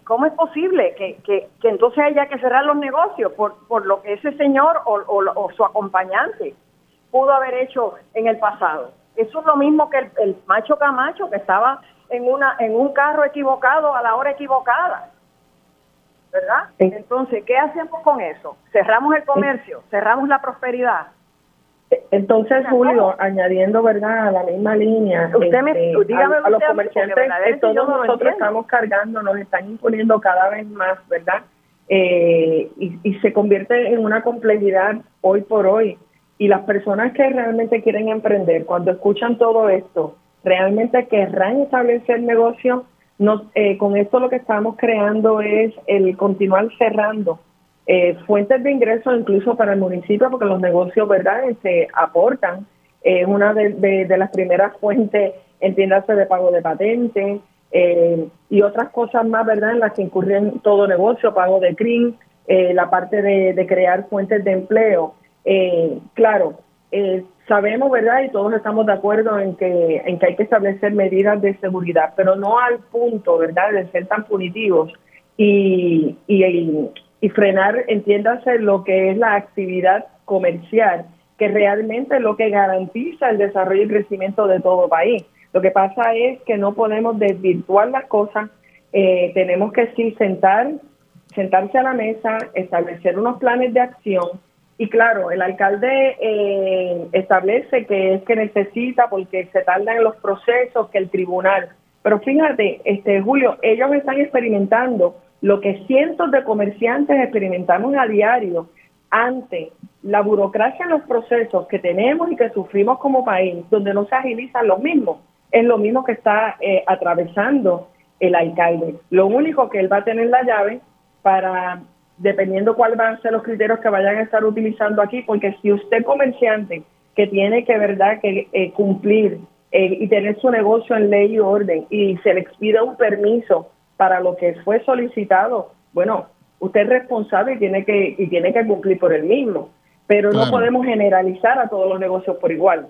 ¿cómo es posible que, que, que, entonces haya que cerrar los negocios por, por lo que ese señor o, o, su acompañante pudo haber hecho en el pasado? Eso es lo mismo que el, el macho Camacho que estaba en, una, en un carro equivocado a la hora equivocada. ¿verdad? Entonces, ¿qué hacemos con eso? Cerramos el comercio, cerramos la prosperidad. Entonces, Julio, añadiendo, ¿verdad?, a la misma línea, usted me, este, a, los comerciantes que todos nosotros estamos cargando, nos están imponiendo cada vez más, ¿verdad? Eh, y, y se convierte en una complejidad hoy por hoy. Y las personas que realmente quieren emprender, cuando escuchan todo esto, realmente querrán establecer negocio eh, con esto lo que estamos creando es el continuar cerrando eh, fuentes de ingresos incluso para el municipio, porque los negocios, ¿verdad?, se este, aportan. Es una de, las primeras fuentes, entiéndase, de pago de patentes eh, y otras cosas más, ¿verdad?, en las que incurren todo negocio, pago de CRIM, la parte de, de, crear fuentes de empleo. claro, sabemos, ¿verdad? Y todos estamos de acuerdo en que, en que hay que establecer medidas de seguridad, pero no al punto, ¿verdad?, de ser tan punitivos y, y, y frenar, entiéndase, lo que es la actividad comercial, que realmente es lo que garantiza el desarrollo y crecimiento de todo país. Lo que pasa es que no podemos desvirtuar las cosas, eh, tenemos que sí sentar, sentarse a la mesa, establecer unos planes de acción y claro, el alcalde eh, establece que es que necesita porque se tardan los procesos que el tribunal. Pero fíjate, este Julio, ellos están experimentando lo que cientos de comerciantes experimentamos a diario ante la burocracia en los procesos que tenemos y que sufrimos como país, donde no se agilizan los mismos. Es lo mismo que está eh, atravesando el alcalde. Lo único que él va a tener la llave para dependiendo cuáles van a ser los criterios que vayan a estar utilizando aquí, porque si usted comerciante que tiene que verdad que eh, cumplir eh, y tener su negocio en ley y orden y se le expide un permiso para lo que fue solicitado, bueno, usted es responsable y tiene que y tiene que cumplir por el mismo, pero no podemos generalizar a todos los negocios por igual.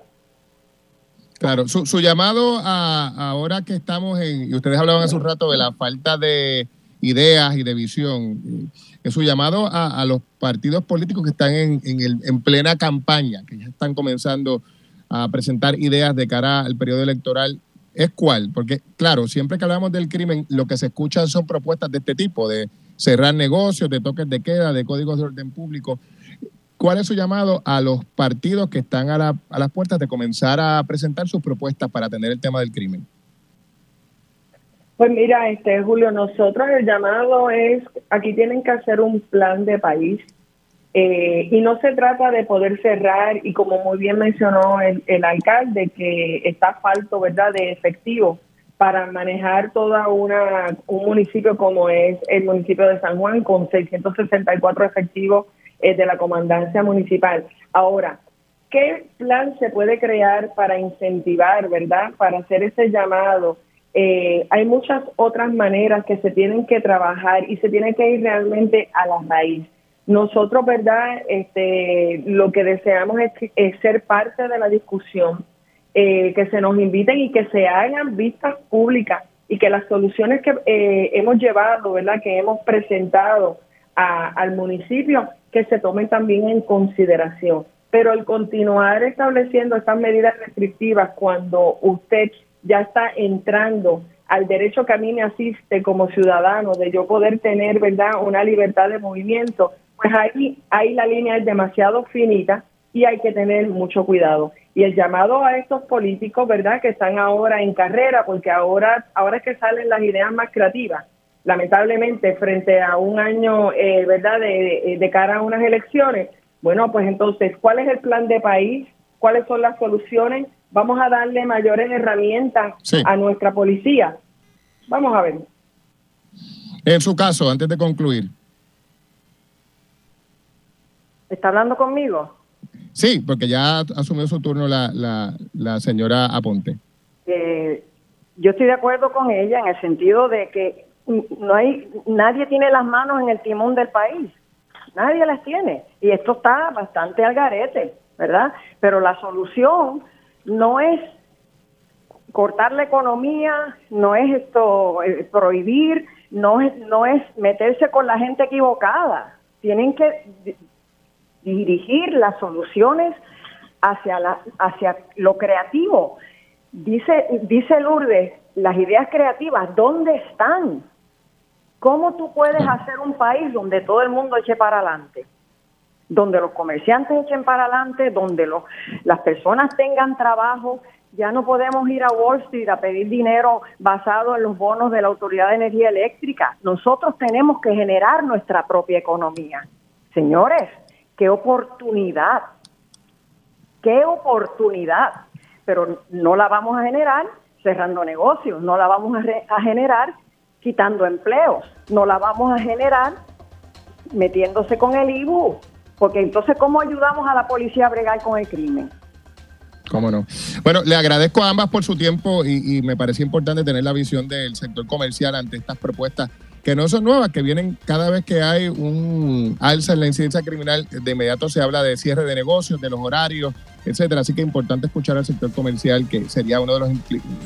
Claro, su, su llamado a ahora que estamos en, y ustedes hablaban hace un rato de la falta de ideas y de visión. Es su llamado a, los partidos políticos que están en, el, en plena campaña, que ya están comenzando a presentar ideas de cara al periodo electoral. ¿Es cuál? Porque, claro, siempre que hablamos del crimen, lo que se escucha son propuestas de este tipo, de cerrar negocios, de toques de queda, de códigos de orden público. ¿Cuál es su llamado a los partidos que están a, a las puertas de comenzar a presentar sus propuestas para atender el tema del crimen? Pues mira, este Julio, nosotros el llamado es, aquí tienen que hacer un plan de país eh, y no se trata de poder cerrar y como muy bien mencionó el, alcalde que está falto, ¿verdad?, de efectivo para manejar toda una un municipio como es el municipio de San Juan con 664 efectivos eh, de la comandancia municipal. Ahora, ¿qué plan se puede crear para incentivar, verdad, para hacer ese llamado? Eh, hay muchas otras maneras que se tienen que trabajar y se tiene que ir realmente a la raíz. Nosotros, ¿verdad? Este, lo que deseamos es, ser parte de la discusión, eh, que se nos inviten y que se hagan vistas públicas y que las soluciones que eh, hemos llevado, ¿verdad? Que hemos presentado al municipio, que se tomen también en consideración. Pero el continuar estableciendo estas medidas restrictivas cuando usted ya está entrando al derecho que a mí me asiste como ciudadano de yo poder tener, ¿verdad?, una libertad de movimiento, pues ahí, ahí la línea es demasiado finita y hay que tener mucho cuidado. Y el llamado a estos políticos, ¿verdad?, que están ahora en carrera, porque ahora, ahora es que salen las ideas más creativas. Lamentablemente, frente a un año, eh, ¿verdad?, de, de cara a unas elecciones, bueno, pues entonces, ¿cuál es el plan de país? ¿Cuáles son las soluciones? Vamos a darle mayores herramientas a nuestra policía. Vamos a ver. En su caso, antes de concluir. ¿Está hablando conmigo? Sí, porque ya asumió su turno la, la, la señora Aponte. Eh, yo estoy de acuerdo con ella en el sentido de que no hay nadie tiene las manos en el timón del país. Nadie las tiene. Y esto está bastante al garete, ¿verdad? Pero la solución no es cortar la economía, no es esto eh, prohibir, no es, no es meterse con la gente equivocada. Tienen que dirigir las soluciones hacia, la, hacia lo creativo. Dice, dice Lourdes, las ideas creativas, ¿dónde están? ¿Cómo tú puedes hacer un país donde todo el mundo eche para adelante? Donde los comerciantes echen para adelante, donde los, las personas tengan trabajo. Ya no podemos ir a Wall Street a pedir dinero basado en los bonos de la Autoridad de Energía Eléctrica. Nosotros tenemos que generar nuestra propia economía. Señores, qué oportunidad, qué oportunidad, pero no la vamos a generar cerrando negocios, no la vamos a, a generar quitando empleos, no la vamos a generar metiéndose con el IBU, porque entonces ¿cómo ayudamos a la policía a bregar con el crimen? ¿Cómo no? Bueno, le agradezco a ambas por su tiempo y, me parece importante tener la visión del sector comercial ante estas propuestas que no son nuevas, que vienen cada vez que hay un alza en la incidencia criminal, de inmediato se habla de cierre de negocios, de los horarios, etcétera. Así que es importante escuchar al sector comercial, que sería uno de los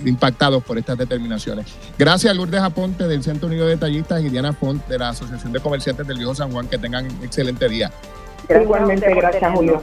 impactados por estas determinaciones. Gracias, Lourdes Aponte del Centro Unido de Detallistas y Diana Font de la Asociación de Comerciantes del Viejo San Juan. Que tengan excelente día. Igualmente, gracias, Julio.